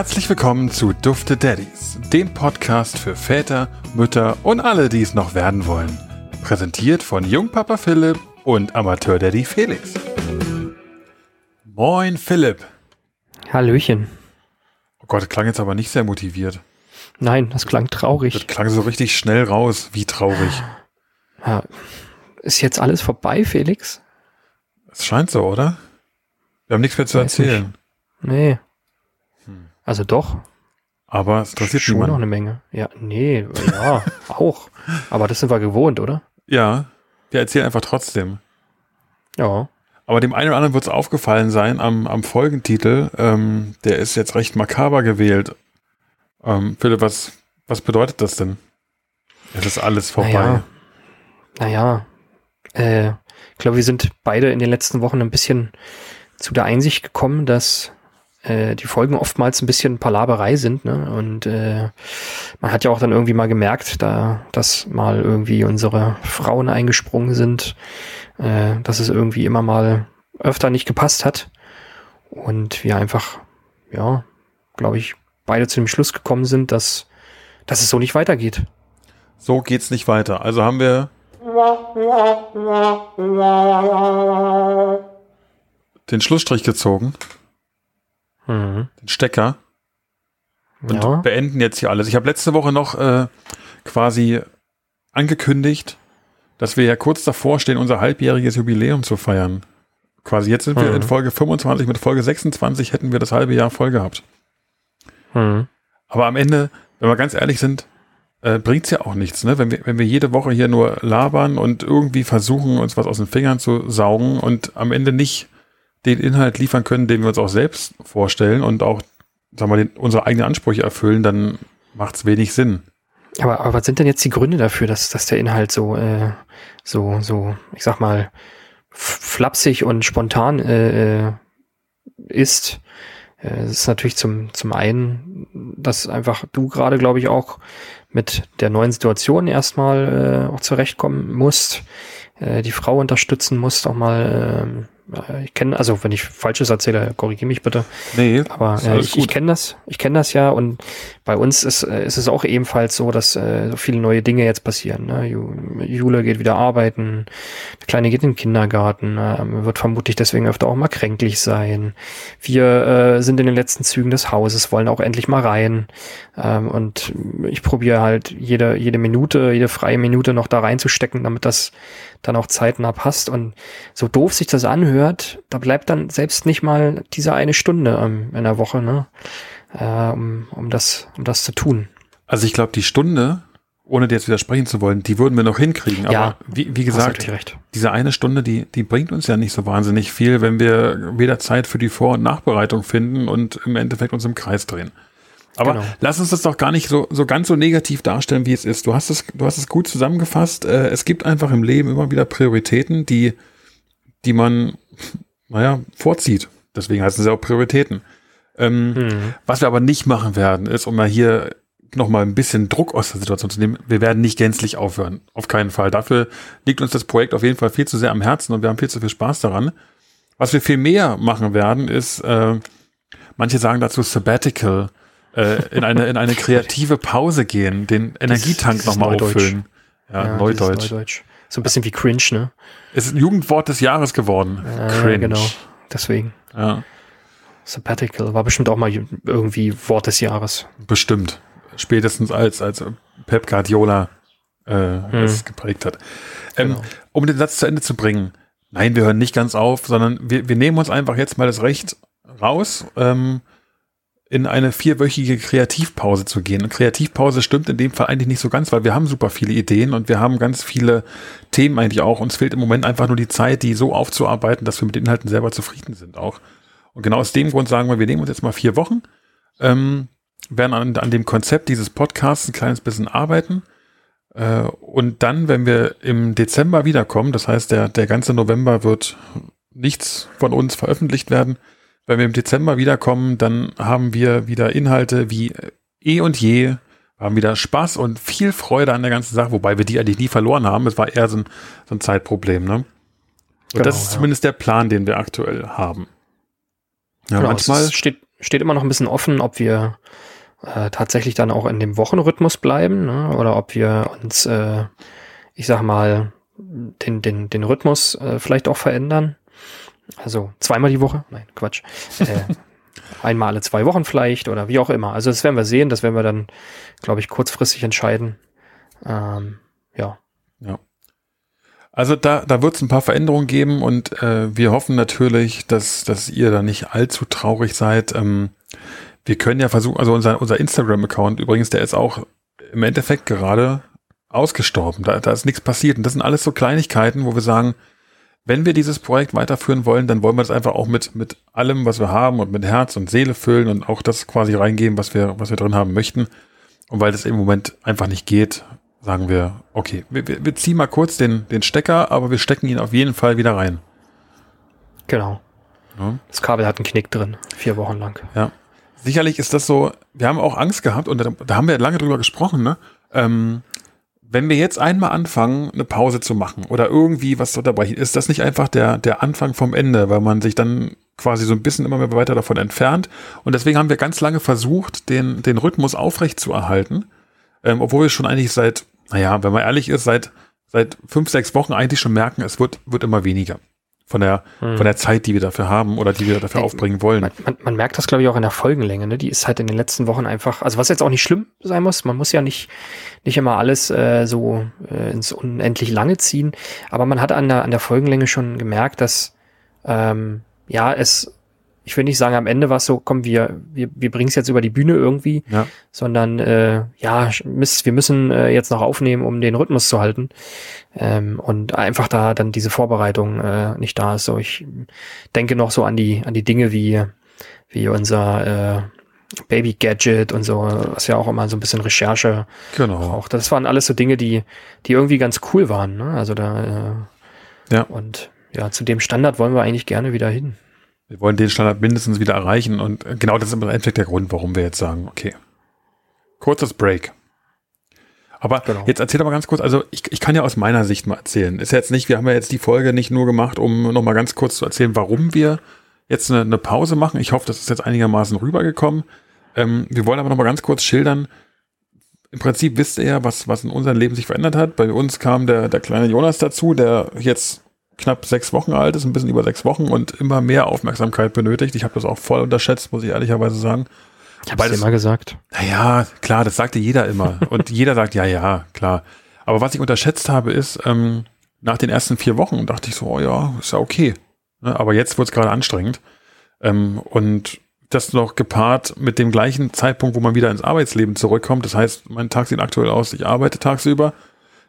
Herzlich willkommen zu Dufte Daddies, dem Podcast für Väter, Mütter und alle, die es noch werden wollen. Präsentiert von Jungpapa Philipp und Amateur-Daddy Felix. Moin Philipp. Hallöchen. Oh Gott, klang jetzt aber nicht sehr motiviert. Nein, das klang traurig. Das klang so richtig schnell raus. Wie traurig. Ja. Ist jetzt alles vorbei, Felix? Es scheint so, oder? Wir haben nichts mehr zu Weiß erzählen. Nee. Also doch. Aber es interessiert Schon noch niemanden. eine Menge. Ja, nee, ja, auch. Aber das sind wir gewohnt, oder? Ja, wir erzählen einfach trotzdem. Ja. Aber dem einen oder anderen wird es aufgefallen sein am, am Folgentitel. Ähm, der ist jetzt recht makaber gewählt. Ähm, Philipp, was, was bedeutet das denn? Es ist alles vorbei. Naja, naja äh, ich glaube, wir sind beide in den letzten Wochen ein bisschen zu der Einsicht gekommen, dass äh, die Folgen oftmals ein bisschen Palaberei sind. Ne? Und äh, man hat ja auch dann irgendwie mal gemerkt, da, dass mal irgendwie unsere Frauen eingesprungen sind, äh, dass es irgendwie immer mal öfter nicht gepasst hat. Und wir einfach, ja, glaube ich, beide zu dem Schluss gekommen sind, dass, dass es so nicht weitergeht. So geht's nicht weiter. Also haben wir den Schlussstrich gezogen, Mhm. den Stecker und Ja. beenden jetzt hier alles. Ich habe letzte Woche noch äh, quasi angekündigt, dass wir ja kurz davor stehen, unser halbjähriges Jubiläum zu feiern. Quasi jetzt sind wir Mhm. in Folge 25, mit Folge 26 hätten wir das halbe Jahr voll gehabt. Mhm. Aber am Ende, wenn wir ganz ehrlich sind, äh, bringt's ja auch nichts, ne? Wenn wir, wenn wir jede Woche hier nur labern und irgendwie versuchen, uns was aus den Fingern zu saugen und am Ende nicht den Inhalt liefern können, den wir uns auch selbst vorstellen und auch, sagen wir, den, unsere eigenen Ansprüche erfüllen, dann macht's wenig Sinn. Aber, aber was sind denn jetzt die Gründe dafür, dass, dass der Inhalt so, äh, so, so, ich sag mal, flapsig und spontan äh, äh, ist? Äh, Es ist natürlich zum, zum einen, dass einfach du gerade, glaube ich, auch mit der neuen Situation erstmal äh, auch zurechtkommen musst, äh, die Frau unterstützen musst, auch mal, ähm, äh, ich kenne, also wenn ich Falsches erzähle, korrigiere mich bitte. Nee, Aber äh, ich, ich kenne das, ich kenne das ja und bei uns ist, äh, ist es auch ebenfalls so, dass äh, so viele neue Dinge jetzt passieren. Ne? Ju, Jule geht wieder arbeiten, der Kleine geht in den Kindergarten, äh, wird vermutlich deswegen öfter auch mal kränklich sein. Wir äh, sind in den letzten Zügen des Hauses, wollen auch endlich mal rein ähm, und ich probiere halt jede jede Minute, jede freie Minute noch da reinzustecken, damit das dann auch zeitnah passt und so doof sich das anhört, da bleibt dann selbst nicht mal diese eine Stunde ähm, in der Woche, ne? Äh, um, um das, um das zu tun. Also ich glaube, die Stunde, ohne dir jetzt widersprechen zu wollen, die würden wir noch hinkriegen. Aber Ja, wie, wie Hast gesagt, diese eine Stunde, die, die bringt uns ja nicht so wahnsinnig viel, wenn wir weder Zeit für die Vor- und Nachbereitung finden und im Endeffekt uns im Kreis drehen. Aber Genau. lass uns das doch gar nicht so, so ganz so negativ darstellen, wie es ist. Du hast es, du hast es gut zusammengefasst. Äh, es gibt einfach im Leben immer wieder Prioritäten, die, die man, naja, vorzieht. Deswegen heißen sie auch Prioritäten. Ähm, Mhm. was wir aber nicht machen werden, ist, um mal hier noch mal ein bisschen Druck aus der Situation zu nehmen, wir werden nicht gänzlich aufhören. Auf keinen Fall. Dafür liegt uns das Projekt auf jeden Fall viel zu sehr am Herzen und wir haben viel zu viel Spaß daran. Was wir viel mehr machen werden, ist, äh, manche sagen dazu Sabbatical, äh, in eine, in eine kreative Pause gehen, den Energietank nochmal auffüllen. Ja, dieses Neudeutsch. Neudeutsch. So ein bisschen wie cringe, ne? Es ist ein Jugendwort des Jahres geworden. Äh, Cringe. Genau. Deswegen. Ja, Sabbatical war bestimmt auch mal irgendwie Wort des Jahres. bestimmt. Spätestens als, als Pep Guardiola äh, es geprägt hat. Ähm, Genau. Um den Satz zu Ende zu bringen, nein, wir hören nicht ganz auf, sondern wir, wir nehmen uns einfach jetzt mal das Recht raus, ähm, in eine vierwöchige Kreativpause zu gehen. Und Kreativpause stimmt in dem Fall eigentlich nicht so ganz, weil wir haben super viele Ideen und wir haben ganz viele Themen eigentlich auch. Uns fehlt im Moment einfach nur die Zeit, die so aufzuarbeiten, dass wir mit den Inhalten selber zufrieden sind auch. Und genau aus dem Grund sagen wir, wir nehmen uns jetzt mal vier Wochen, ähm, werden an, an dem Konzept dieses Podcasts ein kleines bisschen arbeiten. Äh, und dann, wenn wir im Dezember wiederkommen, das heißt, der, der ganze November wird nichts von uns veröffentlicht werden. Wenn wir im Dezember wiederkommen, dann haben wir wieder Inhalte wie eh und je, haben wieder Spaß und viel Freude an der ganzen Sache, wobei wir die eigentlich nie verloren haben. Es war eher so ein, so ein Zeitproblem, ne? Und Genau, das ist ja. zumindest der Plan, den wir aktuell haben. Ja, Genau, manchmal, Es steht, steht immer noch ein bisschen offen, ob wir äh, tatsächlich dann auch in dem Wochenrhythmus bleiben ne? oder ob wir uns, äh, ich sag mal, den, den, den Rhythmus äh, vielleicht auch verändern. Also zweimal die Woche? Nein, Quatsch. Äh, einmal alle zwei Wochen vielleicht oder wie auch immer. Also das werden wir sehen, das werden wir dann, glaube ich, kurzfristig entscheiden. Ähm, ja. Ja. Also da, da wird es ein paar Veränderungen geben und äh, wir hoffen natürlich, dass, dass ihr da nicht allzu traurig seid. Ähm, wir können ja versuchen, also unser, unser Instagram-Account übrigens, der ist auch im Endeffekt gerade ausgestorben. Da, da ist nichts passiert. Und das sind alles so Kleinigkeiten, wo wir sagen, wenn wir dieses Projekt weiterführen wollen, dann wollen wir das einfach auch mit, mit allem, was wir haben und mit Herz und Seele füllen und auch das quasi reingeben, was wir, was wir drin haben möchten. Und weil das im Moment einfach nicht geht, sagen wir, okay, wir, wir ziehen mal kurz den, den Stecker, aber wir stecken ihn auf jeden Fall wieder rein. Genau. Ja. Das Kabel hat einen Knick drin, vier Wochen lang. Ja. Sicherlich ist das so, wir haben auch Angst gehabt und da, da haben wir lange drüber gesprochen, ne? Ähm, wenn wir jetzt einmal anfangen, eine Pause zu machen oder irgendwie was zu unterbrechen, ist das nicht einfach der, der Anfang vom Ende, weil man sich dann quasi so ein bisschen immer mehr weiter davon entfernt. Und deswegen haben wir ganz lange versucht, den, den Rhythmus aufrecht zu erhalten, ähm, obwohl wir schon eigentlich seit, naja, wenn man ehrlich ist, seit, seit fünf, sechs Wochen eigentlich schon merken, es wird, wird immer weniger von der, hm. von der Zeit, die wir dafür haben oder die wir dafür aufbringen wollen. Man, man, man merkt das, glaube ich, auch in der Folgenlänge. Ne? Die ist halt in den letzten Wochen einfach, also was jetzt auch nicht schlimm sein muss, man muss ja nicht, nicht immer alles äh, so äh, ins unendlich lange ziehen, aber man hat an der, an der Folgenlänge schon gemerkt, dass ähm, ja, es ich will nicht sagen, am Ende war es so, komm, wir, wir, wir bringen es jetzt über die Bühne irgendwie, ja. sondern äh, ja, Mist, wir müssen äh, jetzt noch aufnehmen, um den Rhythmus zu halten. Ähm, und einfach da dann diese Vorbereitung äh, nicht da ist. So, ich denke noch so an die, an die Dinge wie, wie unser äh, Baby Gadget und so, was ja auch immer so ein bisschen Recherche genau. braucht. Das waren alles so Dinge, die, die irgendwie ganz cool waren. Ne? Also da äh, ja. und ja, zu dem Standard wollen wir eigentlich gerne wieder hin. Wir wollen den Standard mindestens wieder erreichen und genau das ist im Endeffekt der Grund, warum wir jetzt sagen, okay, kurzes Break. Aber genau. jetzt erzähl doch mal ganz kurz, also ich, ich kann ja aus meiner Sicht mal erzählen. Ist ja jetzt nicht, wir haben ja jetzt die Folge nicht nur gemacht, um nochmal ganz kurz zu erzählen, warum wir jetzt eine, eine, Pause machen. Ich hoffe, das ist jetzt einigermaßen rübergekommen. Ähm, wir wollen aber nochmal ganz kurz schildern. Im Prinzip wisst ihr ja, was, was in unserem Leben sich verändert hat. Bei uns kam der, der kleine Jonas dazu, der jetzt knapp sechs Wochen alt ist, ein bisschen über sechs Wochen und immer mehr Aufmerksamkeit benötigt. Ich habe das auch voll unterschätzt, muss ich ehrlicherweise sagen. Ich habe es immer gesagt. Naja, klar, das sagte jeder immer. und jeder sagt, ja, ja, klar. Aber was ich unterschätzt habe, ist, ähm, nach den ersten vier Wochen dachte ich so, oh ja, ist ja okay. Ne? Aber jetzt wird es gerade anstrengend. Ähm, und das noch gepaart mit dem gleichen Zeitpunkt, wo man wieder ins Arbeitsleben zurückkommt. Das heißt, mein Tag sieht aktuell aus, ich arbeite tagsüber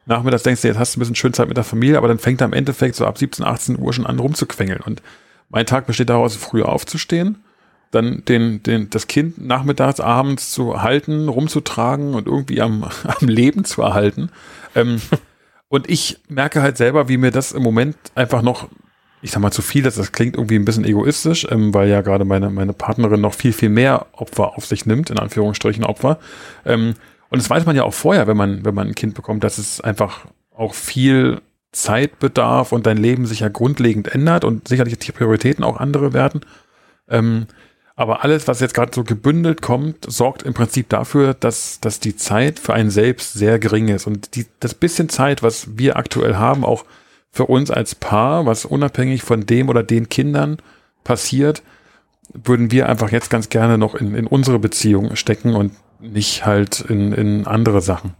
nachmittags denkst du, jetzt hast du ein bisschen schön Zeit mit der Familie, aber dann fängt er im Endeffekt so ab 17, 18 Uhr schon an rumzuquengeln. Und mein Tag besteht daraus, früh aufzustehen, dann den, den, das Kind nachmittags, abends zu halten, rumzutragen und irgendwie am, am Leben zu erhalten. Ähm, und ich merke halt selber, wie mir das im Moment einfach noch, ich sag mal zu viel ist, das klingt irgendwie ein bisschen egoistisch, ähm, weil ja gerade meine, meine Partnerin noch viel, viel mehr Opfer auf sich nimmt, in Anführungsstrichen Opfer. Ähm, und das weiß man ja auch vorher, wenn man, wenn man ein Kind bekommt, dass es einfach auch viel Zeit bedarf und dein Leben sich ja grundlegend ändert und sicherlich die Prioritäten auch andere werden. Ähm, aber alles, was jetzt gerade so gebündelt kommt, sorgt im Prinzip dafür, dass, dass die Zeit für einen selbst sehr gering ist. Und die, das bisschen Zeit, was wir aktuell haben, auch für uns als Paar, was unabhängig von dem oder den Kindern passiert, würden wir einfach jetzt ganz gerne noch in, in unsere Beziehung stecken und nicht halt in, in andere Sachen.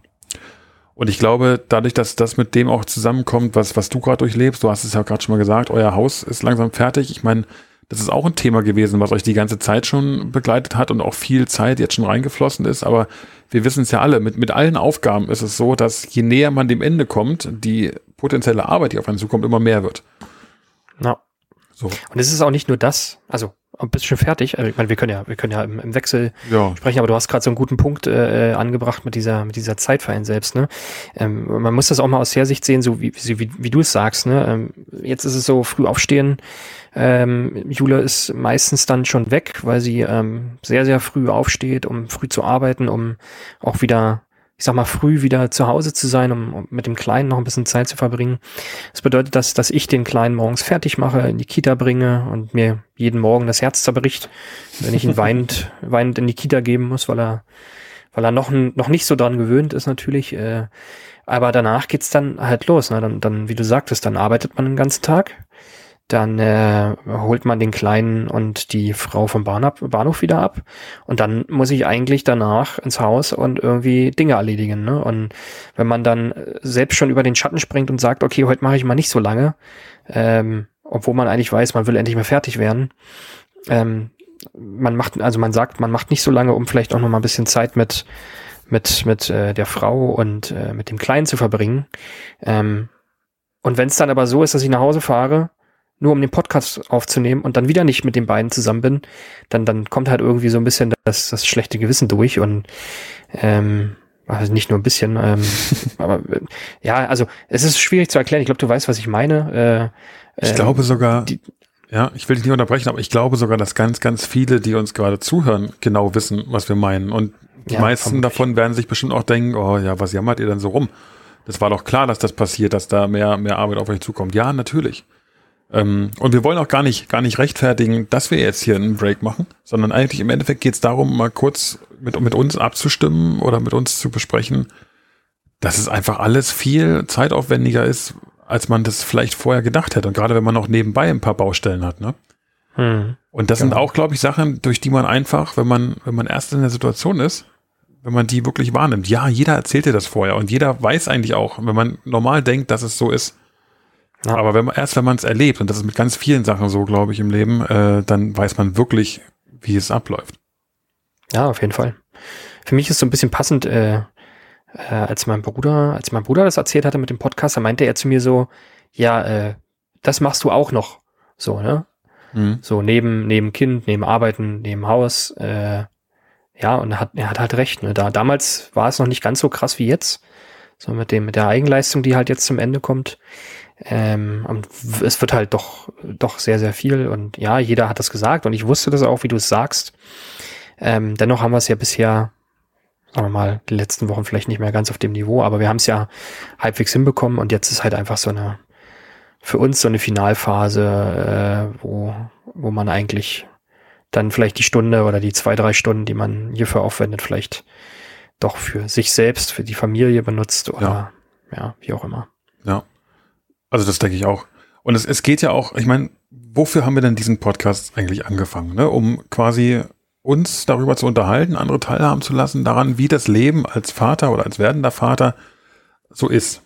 Und ich glaube, dadurch, dass das mit dem auch zusammenkommt, was, was du gerade durchlebst, du hast es ja gerade schon mal gesagt, euer Haus ist langsam fertig. Ich meine, das ist auch ein Thema gewesen, was euch die ganze Zeit schon begleitet hat und auch viel Zeit jetzt schon reingeflossen ist. Aber wir wissen es ja alle, mit, mit allen Aufgaben ist es so, dass je näher man dem Ende kommt, die potenzielle Arbeit, die auf einen zukommt, immer mehr wird. Ja. So. Und es ist auch nicht nur das, also du schon fertig? Also, ich meine, wir können ja, wir können ja im, im Wechsel ja. sprechen, aber du hast gerade so einen guten Punkt äh, angebracht mit dieser, mit dieser Zeit für einen selbst. Ne? Ähm, man muss das auch mal aus der Sicht sehen, so wie, wie, wie du es sagst. Ne? Ähm, jetzt ist es so früh aufstehen. Ähm, Jule ist meistens dann schon weg, weil sie ähm, sehr, sehr früh aufsteht, um früh zu arbeiten, um auch wieder ich sag mal, früh wieder zu Hause zu sein, um, um mit dem Kleinen noch ein bisschen Zeit zu verbringen. Das bedeutet, dass, dass ich den Kleinen morgens fertig mache, in die Kita bringe und mir jeden Morgen das Herz zerbricht, wenn ich ihn weinend, weinend in die Kita geben muss, weil er, weil er noch, noch nicht so dran gewöhnt ist natürlich. Äh, aber danach geht's dann halt los. Ne? Dann, dann, wie du sagtest, dann arbeitet man den ganzen Tag dann äh, holt man den Kleinen und die Frau vom Bahnhof, Bahnhof wieder ab. Und dann muss ich eigentlich danach ins Haus und irgendwie Dinge erledigen. Ne? Und wenn man dann selbst schon über den Schatten springt und sagt, okay, heute mache ich mal nicht so lange, ähm, obwohl man eigentlich weiß, man will endlich mal fertig werden. Ähm, man macht, also man sagt, man macht nicht so lange, um vielleicht auch noch mal ein bisschen Zeit mit mit mit äh, der Frau und äh, mit dem Kleinen zu verbringen. Ähm, und wenn es dann aber so ist, dass ich nach Hause fahre nur um den Podcast aufzunehmen und dann wieder nicht mit den beiden zusammen bin, dann, dann kommt halt irgendwie so ein bisschen das, das schlechte Gewissen durch und ähm, also nicht nur ein bisschen, ähm, aber äh, ja, also es ist schwierig zu erklären. Ich glaube, du weißt, was ich meine. Äh, ich äh, glaube sogar, die, ja, ich will dich nicht unterbrechen, aber ich glaube sogar, dass ganz, ganz viele, die uns gerade zuhören, genau wissen, was wir meinen. Und die ja, meisten vermutlich. davon werden sich bestimmt auch denken, oh ja, was jammert ihr denn so rum? Das war doch klar, dass das passiert, dass da mehr, mehr Arbeit auf euch zukommt. Ja, natürlich. Ähm, und wir wollen auch gar nicht, gar nicht rechtfertigen, dass wir jetzt hier einen Break machen, sondern eigentlich im Endeffekt geht es darum, mal kurz mit, mit uns abzustimmen oder mit uns zu besprechen, dass es einfach alles viel zeitaufwendiger ist, als man das vielleicht vorher gedacht hätte. Und gerade wenn man noch nebenbei ein paar Baustellen hat, ne? Hm. Und das genau. sind auch, glaube ich, Sachen, durch die man einfach, wenn man, wenn man erst in der Situation ist, wenn man die wirklich wahrnimmt. Ja, jeder erzählt dir das vorher und jeder weiß eigentlich auch, wenn man normal denkt, dass es so ist, ja. Aber wenn man, erst wenn man es erlebt, und das ist mit ganz vielen Sachen so, glaube ich, im Leben, äh, dann weiß man wirklich, wie es abläuft. Ja, auf jeden Fall. Für mich ist so ein bisschen passend, äh, äh, als mein Bruder, als mein Bruder das erzählt hatte mit dem Podcast, da meinte er zu mir so, ja, äh, das machst du auch noch. So, ne? Mhm. So neben, neben Kind, neben Arbeiten, neben Haus, äh, ja, und er hat, er hat halt recht, ne? Da, damals war es noch nicht ganz so krass wie jetzt. So mit dem, mit der Eigenleistung, die halt jetzt zum Ende kommt. Ähm, und es wird halt doch, doch sehr, sehr viel. Und ja, jeder hat das gesagt und ich wusste das auch, wie du es sagst. Ähm, dennoch haben wir es ja bisher, sagen wir mal, die letzten Wochen vielleicht nicht mehr ganz auf dem Niveau, aber wir haben es ja halbwegs hinbekommen und jetzt ist halt einfach so eine, für uns so eine Finalphase, äh, wo, wo man eigentlich dann vielleicht die Stunde oder die zwei, drei Stunden, die man hierfür aufwendet, vielleicht doch für sich selbst, für die Familie benutzt oder ja, ja wie auch immer. Ja. Also das denke ich auch. Und es, es geht ja auch, ich meine, wofür haben wir denn diesen Podcast eigentlich angefangen? Ne? Um quasi uns darüber zu unterhalten, andere teilhaben zu lassen, daran, wie das Leben als Vater oder als werdender Vater so ist.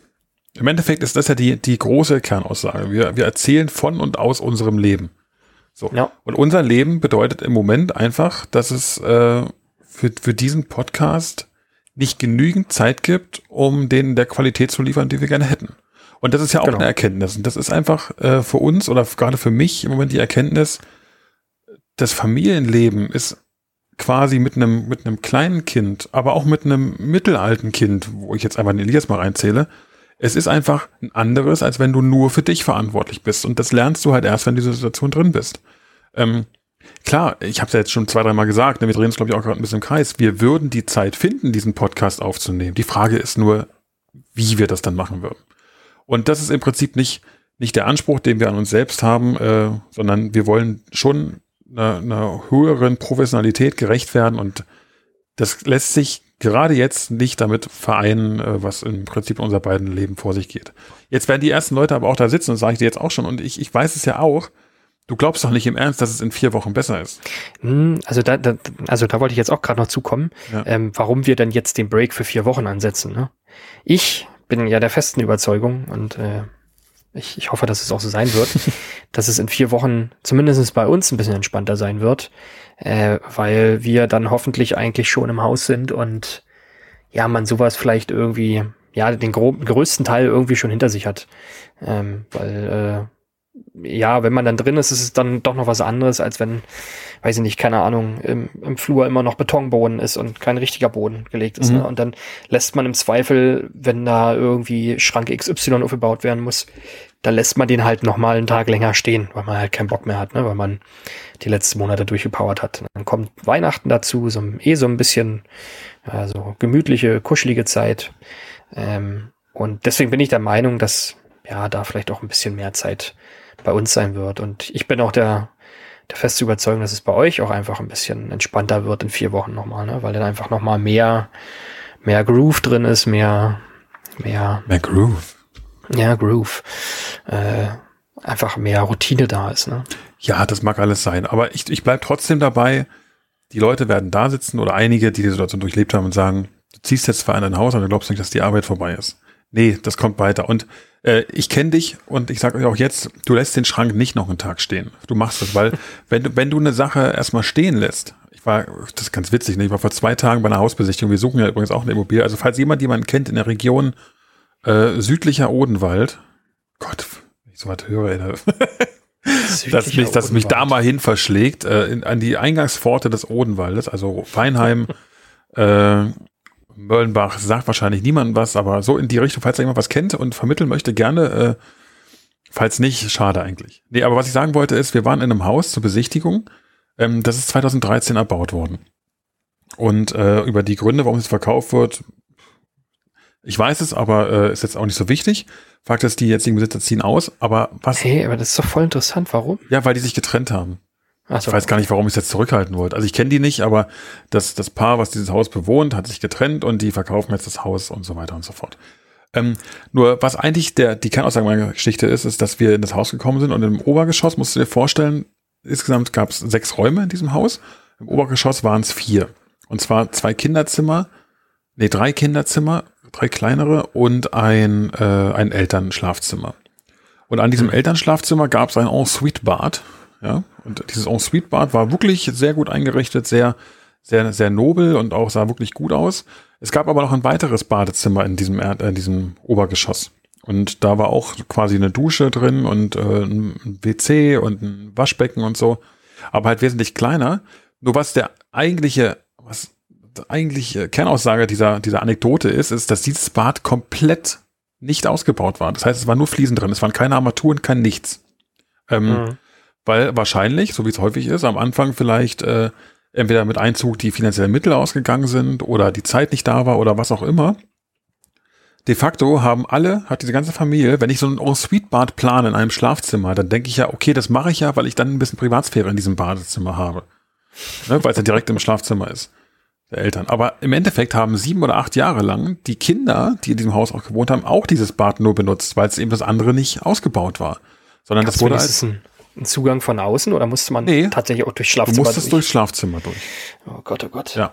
Im Endeffekt ist das ja die, die große Kernaussage. Wir, wir erzählen von und aus unserem Leben. So. Ja. Und unser Leben bedeutet im Moment einfach, dass es äh, für, für diesen Podcast nicht genügend Zeit gibt, um den der Qualität zu liefern, die wir gerne hätten. Und das ist ja auch genau. eine Erkenntnis. Und das ist einfach äh, für uns oder gerade für mich im Moment die Erkenntnis, das Familienleben ist quasi mit einem, mit einem kleinen Kind, aber auch mit einem mittelalten Kind, wo ich jetzt einfach den Elias mal reinzähle, es ist einfach ein anderes, als wenn du nur für dich verantwortlich bist. Und das lernst du halt erst, wenn du in dieser Situation drin bist. Ähm, klar, ich habe es ja jetzt schon zwei, dreimal gesagt, ne, wir drehen uns, glaube ich, auch gerade ein bisschen im Kreis. Wir würden die Zeit finden, diesen Podcast aufzunehmen. Die Frage ist nur, wie wir das dann machen würden. Und das ist im Prinzip nicht, nicht der Anspruch, den wir an uns selbst haben, äh, sondern wir wollen schon einer, einer höheren Professionalität gerecht werden und das lässt sich gerade jetzt nicht damit vereinen, äh, was im Prinzip in unser beiden Leben vor sich geht. Jetzt werden die ersten Leute aber auch da sitzen, das sage ich dir jetzt auch schon, und ich, ich weiß es ja auch, Du glaubst doch nicht im Ernst, dass es in vier Wochen besser ist. Hm, also da, da also da wollte ich jetzt auch gerade noch zukommen, ja. ähm, warum wir denn jetzt den Break für vier Wochen ansetzen. Ne? Ich bin ja der festen Überzeugung und äh, ich, ich hoffe, dass es auch so sein wird, dass es in vier Wochen zumindest bei uns ein bisschen entspannter sein wird, äh, weil wir dann hoffentlich eigentlich schon im Haus sind und ja, man sowas vielleicht irgendwie, ja, den größten Teil irgendwie schon hinter sich hat. Ähm, weil ja, wenn man dann drin ist, ist es dann doch noch was anderes, als wenn, weiß ich nicht, keine Ahnung, im, im Flur immer noch Betonboden ist und kein richtiger Boden gelegt ist. Ne? Mhm. Ne? Und dann lässt man im Zweifel, wenn da irgendwie Schrank XY aufgebaut werden muss, dann lässt man den halt noch mal einen Tag länger stehen, weil man halt keinen Bock mehr hat, ne? weil man die letzten Monate durchgepowert hat. Dann kommt Weihnachten dazu, so eh so ein bisschen ja, so gemütliche, kuschelige Zeit. Ähm, und deswegen bin ich der Meinung, dass ja da vielleicht auch ein bisschen mehr Zeit bei uns sein wird. Und ich bin auch der, der feste Überzeugung, dass es bei euch auch einfach ein bisschen entspannter wird in vier Wochen nochmal, ne? weil dann einfach nochmal mehr, mehr Groove drin ist, mehr, mehr. Mehr Groove. Ja, Groove. Äh, einfach mehr Routine da ist. Ne? Ja, das mag alles sein. Aber ich, ich bleib trotzdem dabei, die Leute werden da sitzen oder einige, die die Situation durchlebt haben und sagen, du ziehst jetzt zwar in dein Haus, aber du glaubst nicht, dass die Arbeit vorbei ist. Nee, das kommt weiter. Und äh, ich kenne dich und ich sage euch auch jetzt, du lässt den Schrank nicht noch einen Tag stehen. Du machst das, weil wenn du, wenn du eine Sache erstmal stehen lässt, ich war, das ist ganz witzig, ne? ich war vor zwei Tagen bei einer Hausbesichtigung, wir suchen ja übrigens auch eine Immobilie. Also falls jemand jemanden kennt in der Region äh, südlicher Odenwald, Gott, wenn ich so was höre, ey, dass mich, dass mich da mal hin verschlägt, äh, in, an die Eingangspforte des Odenwaldes, also Feinheim, äh, Möllenbach sagt wahrscheinlich niemandem was, aber so in die Richtung, falls jemand was kennt und vermitteln möchte, gerne. Äh, falls nicht, schade eigentlich. Nee, aber was ich sagen wollte ist, wir waren in einem Haus zur Besichtigung. Ähm, das ist 2013 erbaut worden. Und äh, über die Gründe, warum es verkauft wird, ich weiß es, aber äh, ist jetzt auch nicht so wichtig. Fakt ist, die jetzigen Besitzer ziehen aus, aber was. Hey, aber das ist doch voll interessant. Warum? Ja, weil die sich getrennt haben. So, ich weiß gar nicht, warum ich es jetzt zurückhalten wollte. Also ich kenne die nicht, aber das, das Paar, was dieses Haus bewohnt, hat sich getrennt und die verkaufen jetzt das Haus und so weiter und so fort. Ähm, nur was eigentlich der, die Kernaussage meiner Geschichte ist, ist, dass wir in das Haus gekommen sind und im Obergeschoss, musst du dir vorstellen, insgesamt gab es sechs Räume in diesem Haus. Im Obergeschoss waren es vier. Und zwar zwei Kinderzimmer, nee, drei Kinderzimmer, drei kleinere und ein, äh, ein Elternschlafzimmer. Und an diesem hm. Elternschlafzimmer gab es ein Ensuite-Bad, ja, und dieses Ensuite-Bad war wirklich sehr gut eingerichtet, sehr, sehr, sehr nobel und auch sah wirklich gut aus. Es gab aber noch ein weiteres Badezimmer in diesem, Erd äh, diesem Obergeschoss. Und da war auch quasi eine Dusche drin und äh, ein WC und ein Waschbecken und so. Aber halt wesentlich kleiner. Nur was der eigentliche, was eigentliche Kernaussage dieser, dieser Anekdote ist, ist, dass dieses Bad komplett nicht ausgebaut war. Das heißt, es waren nur Fliesen drin. Es waren keine Armaturen, kein nichts. Ähm, mhm. Weil wahrscheinlich, so wie es häufig ist, am Anfang vielleicht äh, entweder mit Einzug die finanziellen Mittel ausgegangen sind oder die Zeit nicht da war oder was auch immer. De facto haben alle, hat diese ganze Familie, wenn ich so ein Ensuite-Bad plane in einem Schlafzimmer, dann denke ich ja, okay, das mache ich ja, weil ich dann ein bisschen Privatsphäre in diesem Badezimmer habe. Ne, weil es ja direkt im Schlafzimmer ist der Eltern. Aber im Endeffekt haben sieben oder acht Jahre lang die Kinder, die in diesem Haus auch gewohnt haben, auch dieses Bad nur benutzt, weil es eben das andere nicht ausgebaut war. Sondern Kannst das wurde als ein Zugang von außen oder musste man nee, tatsächlich auch durchs Schlafzimmer durch? Du musstest durch? Schlafzimmer durch. Oh Gott, oh Gott. Ja.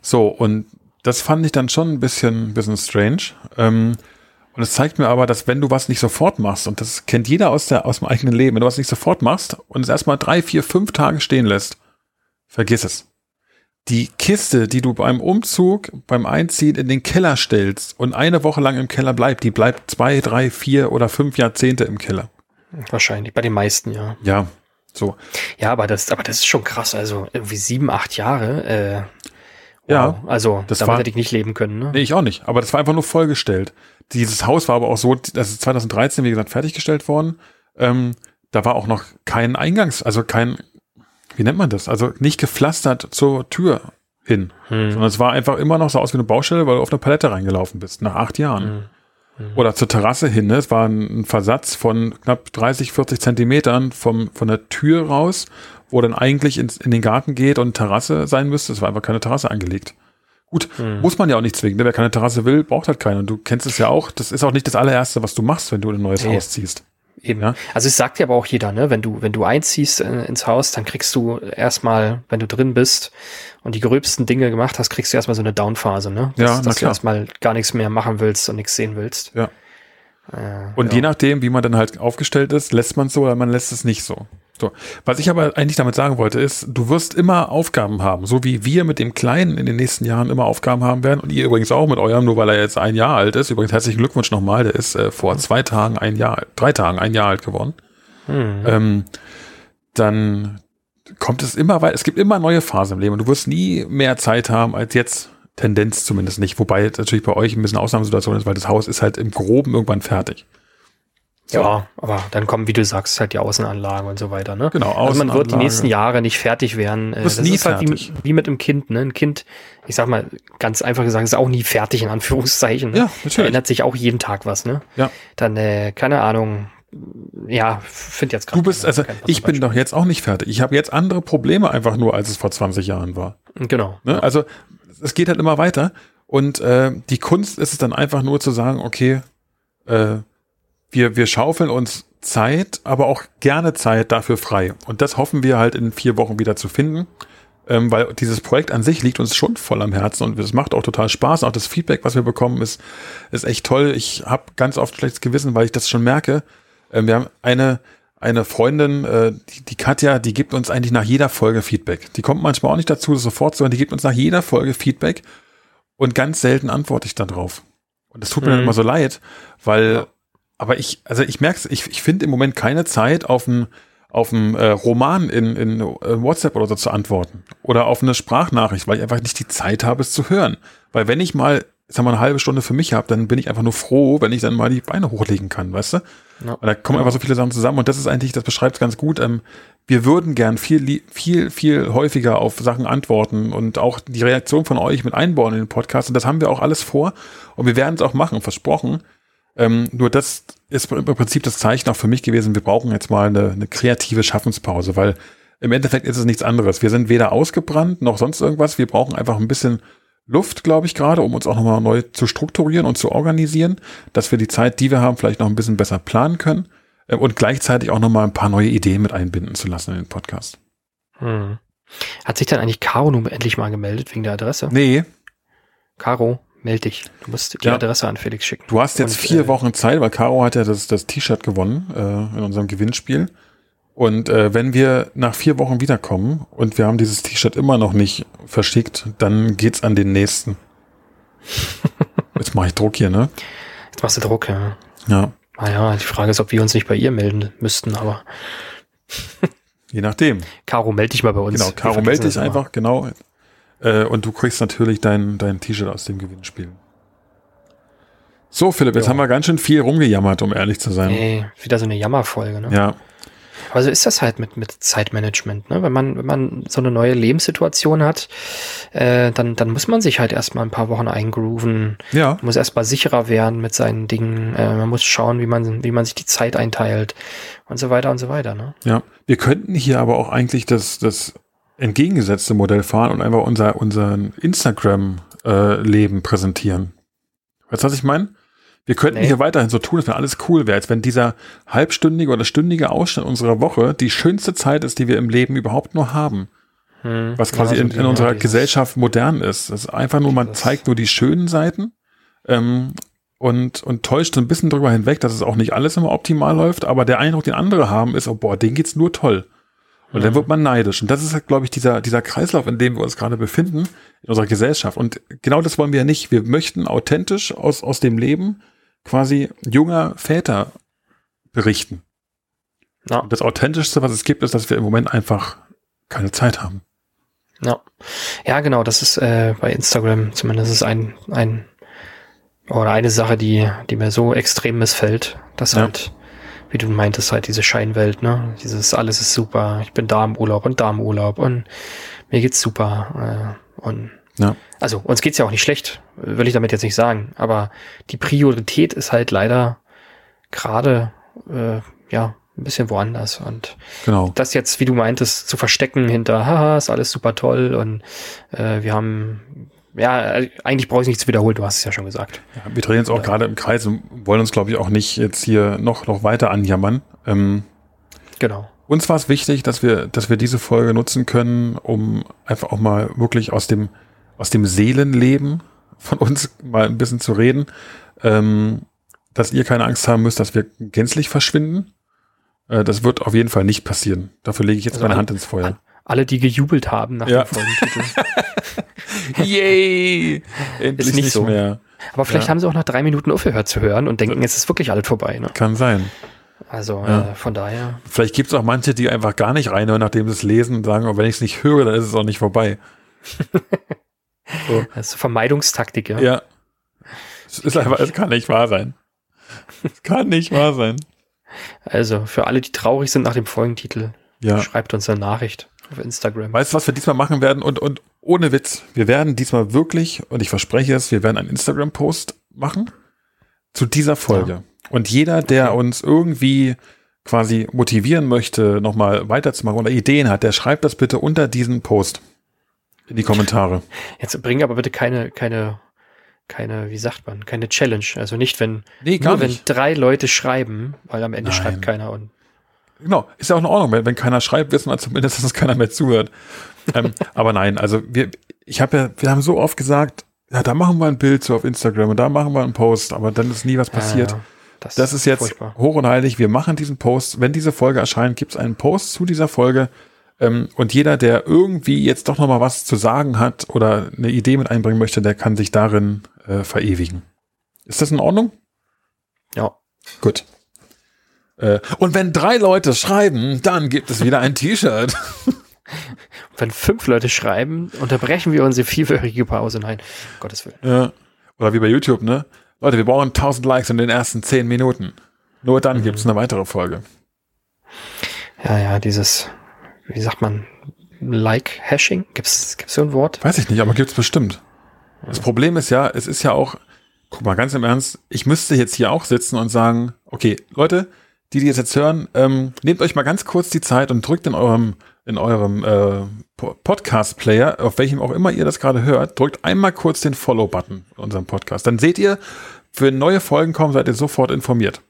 So, und das fand ich dann schon ein bisschen, bisschen strange. Ähm, und es zeigt mir aber, dass wenn du was nicht sofort machst, und das kennt jeder aus, der, aus dem eigenen Leben, wenn du was nicht sofort machst und es erstmal drei, vier, fünf Tage stehen lässt, vergiss es. Die Kiste, die du beim Umzug, beim Einziehen in den Keller stellst und eine Woche lang im Keller bleibt, die bleibt zwei, drei, vier oder fünf Jahrzehnte im Keller. Wahrscheinlich, bei den meisten, ja. Ja, so. Ja, aber das, aber das ist schon krass. Also irgendwie sieben, acht Jahre. Äh, wow. Ja. Also das damit war, hätte ich nicht leben können. Ne? Nee, ich auch nicht. Aber das war einfach nur vollgestellt. Dieses Haus war aber auch so, das ist 2013, wie gesagt, fertiggestellt worden. Ähm, da war auch noch kein Eingangs, also kein, wie nennt man das? Also nicht gepflastert zur Tür hin. Hm. Sondern es war einfach immer noch so aus wie eine Baustelle, weil du auf eine Palette reingelaufen bist, nach acht Jahren. Hm. Mhm. Oder zur Terrasse hin. Ne? Es war ein Versatz von knapp 30, 40 Zentimetern vom, von der Tür raus, wo dann eigentlich ins, in den Garten geht und Terrasse sein müsste. Es war einfach keine Terrasse angelegt. Gut, mhm. muss man ja auch nicht zwingen. Ne? Wer keine Terrasse will, braucht halt keine. Und du kennst es ja auch. Das ist auch nicht das allererste, was du machst, wenn du in ein neues nee. Haus ziehst. Eben. Ja? Also es sagt ja aber auch jeder, ne? Wenn du, wenn du einziehst äh, ins Haus, dann kriegst du erstmal, wenn du drin bist und die gröbsten Dinge gemacht hast, kriegst du erstmal so eine Downphase, ne? Dass, ja, dass du erstmal gar nichts mehr machen willst und nichts sehen willst. Ja. Äh, und ja. je nachdem, wie man dann halt aufgestellt ist, lässt man es so oder man lässt es nicht so. So. Was ich aber eigentlich damit sagen wollte, ist, du wirst immer Aufgaben haben, so wie wir mit dem Kleinen in den nächsten Jahren immer Aufgaben haben werden und ihr übrigens auch mit eurem, nur weil er jetzt ein Jahr alt ist. Übrigens herzlichen Glückwunsch nochmal, der ist äh, vor zwei Tagen ein Jahr, drei Tagen ein Jahr alt geworden. mhm. ähm, dann kommt es immer weiter. Es gibt immer neue Phasen im Leben und du wirst nie mehr Zeit haben als jetzt. Tendenz zumindest nicht. Wobei natürlich bei euch ein bisschen Ausnahmesituation ist, weil das Haus ist halt im Groben irgendwann fertig. Ja, aber dann kommen, wie du sagst, halt die Außenanlagen und so weiter. Ne? Genau, Also man wird die nächsten Jahre nicht fertig werden. Äh, das nie ist halt wie, wie, mit einem Kind. Ne? Ein Kind, ich sag mal ganz einfach gesagt, ist auch nie fertig in Anführungszeichen. Ne? Ja, natürlich. Da ändert sich auch jeden Tag was. Ne? Ja. Dann, äh, keine Ahnung, ja, finde jetzt gerade. Du bist, also ich bin doch jetzt auch nicht fertig. Ich habe jetzt andere Probleme einfach nur, als es vor 20 Jahren war. Genau. Ne? Also es geht halt immer weiter. Und äh, die Kunst ist es dann einfach nur zu sagen, okay, äh, wir, wir schaufeln uns Zeit, aber auch gerne Zeit dafür frei. Und das hoffen wir halt in vier Wochen wieder zu finden, ähm, weil dieses Projekt an sich liegt uns schon voll am Herzen und es macht auch total Spaß. Auch das Feedback, was wir bekommen, ist, ist echt toll. Ich habe ganz oft schlechtes Gewissen, weil ich das schon merke. Ähm, wir haben eine, eine Freundin, äh, die, die Katja, die gibt uns eigentlich nach jeder Folge Feedback. Die kommt manchmal auch nicht dazu, das sofort zu hören. Die gibt uns nach jeder Folge Feedback und ganz selten antworte ich darauf. Und das tut mir mhm. dann immer so leid, weil, ja. Aber ich, also ich merke es, ich, ich finde im Moment keine Zeit auf einen auf einen äh, Roman in, in, in WhatsApp oder so zu antworten. Oder auf eine Sprachnachricht, weil ich einfach nicht die Zeit habe, es zu hören. Weil wenn ich mal, sagen wir, eine halbe Stunde für mich habe, dann bin ich einfach nur froh, wenn ich dann mal die Beine hochlegen kann, weißt du? Ja. Und da kommen einfach so viele Sachen zusammen und das ist eigentlich, das beschreibt es ganz gut. Ähm, wir würden gern viel, viel, viel häufiger auf Sachen antworten und auch die Reaktion von euch mit einbauen in den Podcast. Und das haben wir auch alles vor und wir werden es auch machen, versprochen. Ähm, nur das ist im Prinzip das Zeichen auch für mich gewesen, wir brauchen jetzt mal eine, eine kreative Schaffenspause, weil im Endeffekt ist es nichts anderes. Wir sind weder ausgebrannt noch sonst irgendwas. Wir brauchen einfach ein bisschen Luft, glaube ich, gerade, um uns auch nochmal neu zu strukturieren und zu organisieren, dass wir die Zeit, die wir haben, vielleicht noch ein bisschen besser planen können äh, und gleichzeitig auch nochmal ein paar neue Ideen mit einbinden zu lassen in den Podcast. Hm. Hat sich dann eigentlich Caro nun endlich mal gemeldet wegen der Adresse? Nee. Caro, melde dich. Du musst die ja. Adresse an Felix schicken. Du hast jetzt und, vier äh, Wochen Zeit, weil Caro hat ja das, das T-Shirt gewonnen äh, in unserem Gewinnspiel. Und äh, wenn wir nach vier Wochen wiederkommen und wir haben dieses T-Shirt immer noch nicht verschickt, dann geht's an den nächsten. Jetzt mache ich Druck hier, ne? Jetzt machst du Druck, ja. Ja. Naja, die Frage ist, ob wir uns nicht bei ihr melden müssten, aber. Je nachdem. Caro, melde dich mal bei uns. Genau, Caro, melde dich einfach, genau. Äh, und du kriegst natürlich dein, dein T-Shirt aus dem Gewinnspiel. So, Philipp, jetzt jo. haben wir ganz schön viel rumgejammert, um ehrlich zu sein. Ey, wieder so eine Jammerfolge, ne? Ja. Aber so ist das halt mit, mit Zeitmanagement, ne? Wenn man, wenn man so eine neue Lebenssituation hat, äh, dann, dann muss man sich halt erstmal ein paar Wochen eingrooven. Ja. Man muss erstmal sicherer werden mit seinen Dingen. Äh, man muss schauen, wie man, wie man sich die Zeit einteilt und so weiter und so weiter, ne? Ja. Wir könnten hier aber auch eigentlich das, das entgegengesetzte Modell fahren und einfach unser, unseren Instagram-Leben äh, präsentieren. Weißt du, was ich meine? Wir könnten nee. hier weiterhin so tun, als wenn alles cool wäre, als wenn dieser halbstündige oder stündige Ausschnitt unserer Woche die schönste Zeit ist, die wir im Leben überhaupt nur haben. Hm. Was quasi ja, in, in unserer Gesellschaft modern ist. Das ist einfach nur, man zeigt nur die schönen Seiten ähm, und, und täuscht so ein bisschen drüber hinweg, dass es auch nicht alles immer optimal läuft, aber der Eindruck, den andere haben, ist, oh boah, denen geht's nur toll. Und mhm. dann wird man neidisch. Und das ist, glaube ich, dieser, dieser Kreislauf, in dem wir uns gerade befinden, in unserer Gesellschaft. Und genau das wollen wir ja nicht. Wir möchten authentisch aus, aus dem Leben quasi junger Väter berichten. Ja. Und das Authentischste, was es gibt, ist, dass wir im Moment einfach keine Zeit haben. Ja, ja genau, das ist äh, bei Instagram zumindest ist ein, ein oder eine Sache, die, die mir so extrem missfällt, dass ja. halt, wie du meintest, halt diese Scheinwelt, ne? Dieses alles ist super, ich bin da im Urlaub und da im Urlaub und mir geht's super äh, und ja. Also uns geht's ja auch nicht schlecht, will ich damit jetzt nicht sagen. Aber die Priorität ist halt leider gerade äh, ja ein bisschen woanders. Und genau. das jetzt, wie du meintest, zu verstecken hinter, haha, ist alles super toll und äh, wir haben ja, eigentlich brauche ich nicht zu wiederholen, du hast es ja schon gesagt. Ja, wir drehen uns auch ja. gerade im Kreis und wollen uns, glaube ich, auch nicht jetzt hier noch, noch weiter anjammern. Ähm, genau. Uns war es wichtig, dass wir, dass wir diese Folge nutzen können, um einfach auch mal wirklich aus dem aus dem Seelenleben von uns mal ein bisschen zu reden, ähm, dass ihr keine Angst haben müsst, dass wir gänzlich verschwinden. Äh, das wird auf jeden Fall nicht passieren. Dafür lege ich jetzt also meine Hand ins Feuer. Alle, die gejubelt haben nach ja. dem Folgentitel. Yay! Endlich ist nicht, nicht so. mehr. Aber vielleicht ja. haben sie auch nach drei Minuten aufgehört zu hören und denken, jetzt ist wirklich alles vorbei. Ne? Kann sein. Also Ja. äh, von daher, Vielleicht gibt es auch manche, die einfach gar nicht reinhören, nachdem sie es lesen und sagen, oh, wenn ich es nicht höre, dann ist es auch nicht vorbei. das ist Vermeidungstaktik, ja. Ja. Es ist einfach, es kann nicht wahr sein. Es kann nicht wahr sein. Also für alle, die traurig sind nach dem Folgentitel, Ja. schreibt uns eine Nachricht auf Instagram. Weißt du, was wir diesmal machen werden? Und, und ohne Witz, wir werden diesmal wirklich, und ich verspreche es, wir werden einen Instagram-Post machen zu dieser Folge. Und jeder, der uns irgendwie quasi motivieren möchte, nochmal weiterzumachen oder Ideen hat, der schreibt das bitte unter diesen Post in die Kommentare. Jetzt bring aber bitte keine, keine, keine, wie sagt man, keine Challenge. Also nicht, wenn, Nee, nur wenn drei Leute schreiben, weil am Ende Nein. schreibt keiner und Genau, ist ja auch in Ordnung, wenn, wenn keiner schreibt, wissen wir zumindest, dass keiner mehr zuhört. ähm, aber nein, also wir, ich habe ja, wir haben so oft gesagt, ja, da machen wir ein Bild so auf Instagram und da machen wir einen Post, aber dann ist nie was passiert. Ja, das, Das ist jetzt furchtbar. hoch und heilig. Wir machen diesen Post. Wenn diese Folge erscheint, gibt es einen Post zu dieser Folge. Ähm, und jeder, der irgendwie jetzt doch noch mal was zu sagen hat oder eine Idee mit einbringen möchte, der kann sich darin äh, verewigen. Ist das in Ordnung? Ja. Gut. Äh, und wenn drei Leute schreiben, dann gibt es wieder ein T-Shirt. Wenn fünf Leute schreiben, unterbrechen wir unsere vierwöchige Pause. Nein, um Gottes Willen. Ja. Oder wie bei YouTube, ne? Leute, wir brauchen 1000 Likes in den ersten 10 Minuten. Nur dann Mhm. gibt es eine weitere Folge. Ja, ja, dieses, wie sagt man, Like-Hashing? Gibt's, gibt's so ein Wort? Weiß ich nicht, aber gibt's bestimmt. Das Problem ist ja, es ist ja auch, guck mal, ganz im Ernst, ich müsste jetzt hier auch sitzen und sagen, okay, Leute, die, die jetzt hören, ähm, nehmt euch mal ganz kurz die Zeit und drückt in eurem, in eurem äh, Po- Podcast-Player, auf welchem auch immer ihr das gerade hört, drückt einmal kurz den Follow-Button in unserem Podcast. Dann seht ihr, wenn neue Folgen kommen, seid ihr sofort informiert.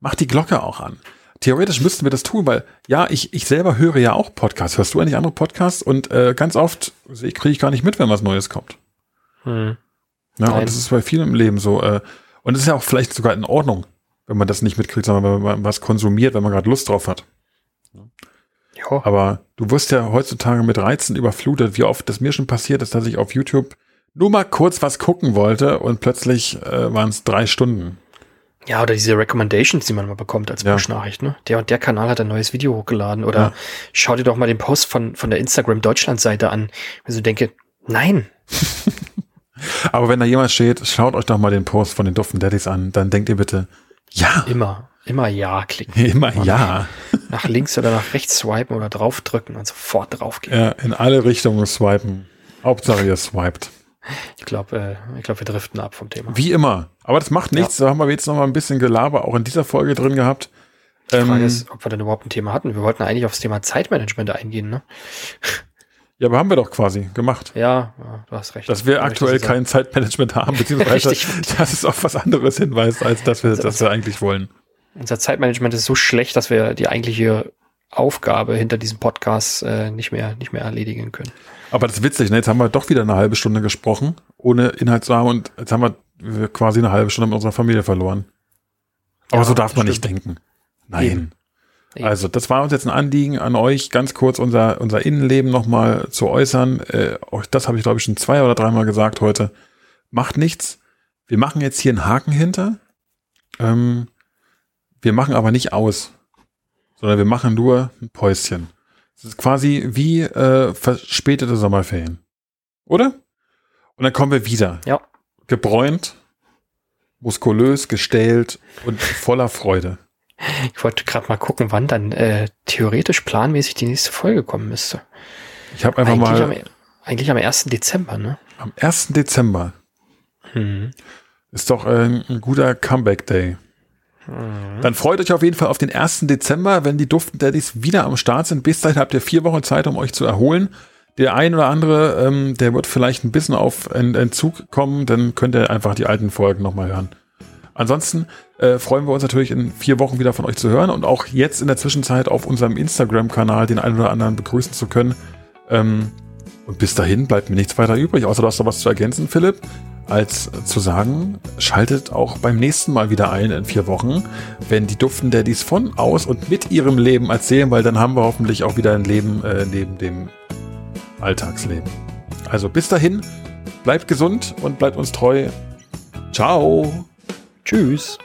Macht die Glocke auch an. Theoretisch müssten wir das tun, weil ja, ich, ich selber höre ja auch Podcasts. Hörst du eigentlich andere Podcasts? Und äh, ganz oft kriege ich gar nicht mit, wenn was Neues kommt. Hm. Ja, Nein. und das ist bei vielen im Leben so. Äh, und es ist ja auch vielleicht sogar in Ordnung, wenn man das nicht mitkriegt, sondern wenn man was konsumiert, wenn man gerade Lust drauf hat. Ja, Aber du wirst ja heutzutage mit Reizen überflutet, wie oft das mir schon passiert ist, dass ich auf YouTube nur mal kurz was gucken wollte und plötzlich äh, waren es drei Stunden. ja, oder diese Recommendations, die man mal bekommt als Ja. Push-Nachricht, ne? Der und der Kanal hat ein neues Video hochgeladen. Oder Ja. schau dir doch mal den Post von, von der Instagram Deutschland-Seite an. Also denke, nein, Aber wenn da jemand steht, schaut euch doch mal den Post von den Duften Daddies an, dann denkt ihr bitte, ja, immer, immer Ja klicken. immer ja. Nach links oder nach rechts swipen oder draufdrücken und sofort draufgehen. ja. In alle Richtungen swipen. Hauptsache ihr swiped. Ich glaube, äh, ich glaube, wir driften ab vom Thema. Wie immer. Aber das macht nichts. Da haben wir jetzt noch mal ein bisschen Gelaber auch in dieser Folge drin gehabt. Die Frage Ähm, ist, ob wir denn überhaupt ein Thema hatten. Wir wollten eigentlich aufs Thema Zeitmanagement eingehen, ne? Ja, aber haben wir doch quasi gemacht. Ja, ja du hast recht. Dass wir aktuell kein Zeitmanagement haben, beziehungsweise dass es auf was anderes hinweist, als dass wir, dass wir eigentlich wollen. Unser Zeitmanagement ist so schlecht, dass wir die eigentliche Aufgabe hinter diesem Podcast äh, nicht mehr nicht mehr erledigen können. Aber das ist witzig, ne? jetzt haben wir doch wieder eine halbe Stunde gesprochen, ohne Inhalt zu haben und jetzt haben wir quasi eine halbe Stunde mit unserer Familie verloren. Aber Ja, so darf man stimmt. nicht denken. Nein. Eben. Also, das war uns jetzt ein Anliegen an euch, ganz kurz unser, unser Innenleben nochmal zu äußern. Äh, auch das habe ich, glaube ich, schon zwei oder dreimal gesagt heute. Macht nichts. Wir machen jetzt hier einen Haken hinter. Ähm, wir machen aber nicht aus, sondern wir machen nur ein Päuschen. Das ist quasi wie äh, verspätete Sommerferien. Oder? Und dann kommen wir wieder. Ja. Gebräunt, muskulös, gestählt und voller Freude. Ich wollte gerade mal gucken, wann dann äh, theoretisch planmäßig die nächste Folge kommen müsste. Ich habe einfach Eigentlich, mal am, eigentlich am 1. Dezember, ne? am 1. Dezember Hm. ist doch äh, ein guter Comeback-Day. Dann freut euch auf jeden Fall auf den 1. Dezember, wenn die Duften Daddies wieder am Start sind. Bis dahin habt ihr vier Wochen Zeit, um euch zu erholen. Der ein oder andere, ähm, der wird vielleicht ein bisschen auf Ent- Entzug kommen, dann könnt ihr einfach die alten Folgen nochmal hören. Ansonsten äh, freuen wir uns natürlich in vier Wochen wieder von euch zu hören und auch jetzt in der Zwischenzeit auf unserem Instagram-Kanal den einen oder anderen begrüßen zu können. Ähm, und bis dahin bleibt mir nichts weiter übrig, außer du hast noch was zu ergänzen, Philipp, als zu sagen, schaltet auch beim nächsten Mal wieder ein in vier Wochen, wenn die Duften Daddies von, aus und mit ihrem Leben erzählen, weil dann haben wir hoffentlich auch wieder ein Leben äh, neben dem Alltagsleben. Also bis dahin, bleibt gesund und bleibt uns treu. Ciao. Tschüss.